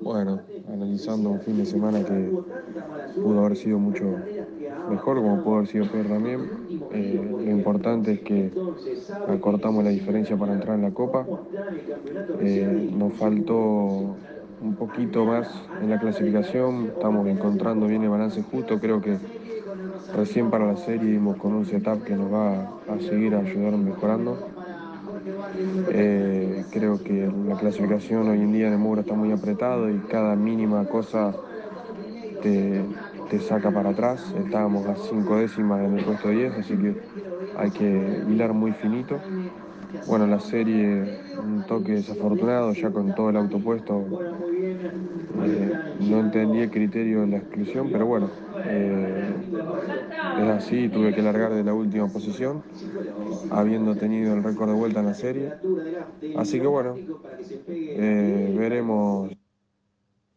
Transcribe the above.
Bueno, analizando un fin de semana que pudo haber sido mucho mejor, como pudo haber sido peor también. Eh, lo importante es que acortamos la diferencia para entrar en la Copa. Eh, nos faltó un poquito más en la clasificación, estamos encontrando bien el balance justo, creo que recién para la serie dimos con un setup que nos va a seguir a ayudar mejorando. Eh, creo clasificación hoy en día de Muro está muy apretado y cada mínima cosa te, te saca para atrás. Estábamos a cinco décimas en el puesto 10, así que hay que hilar muy finito. Bueno, la serie, un toque desafortunado, ya con todo el auto puesto. Eh, no entendí el criterio de la exclusión, pero bueno, eh, así, tuve que largar de la última posición, habiendo tenido el récord de vuelta en la serie. Así que bueno, eh, veremos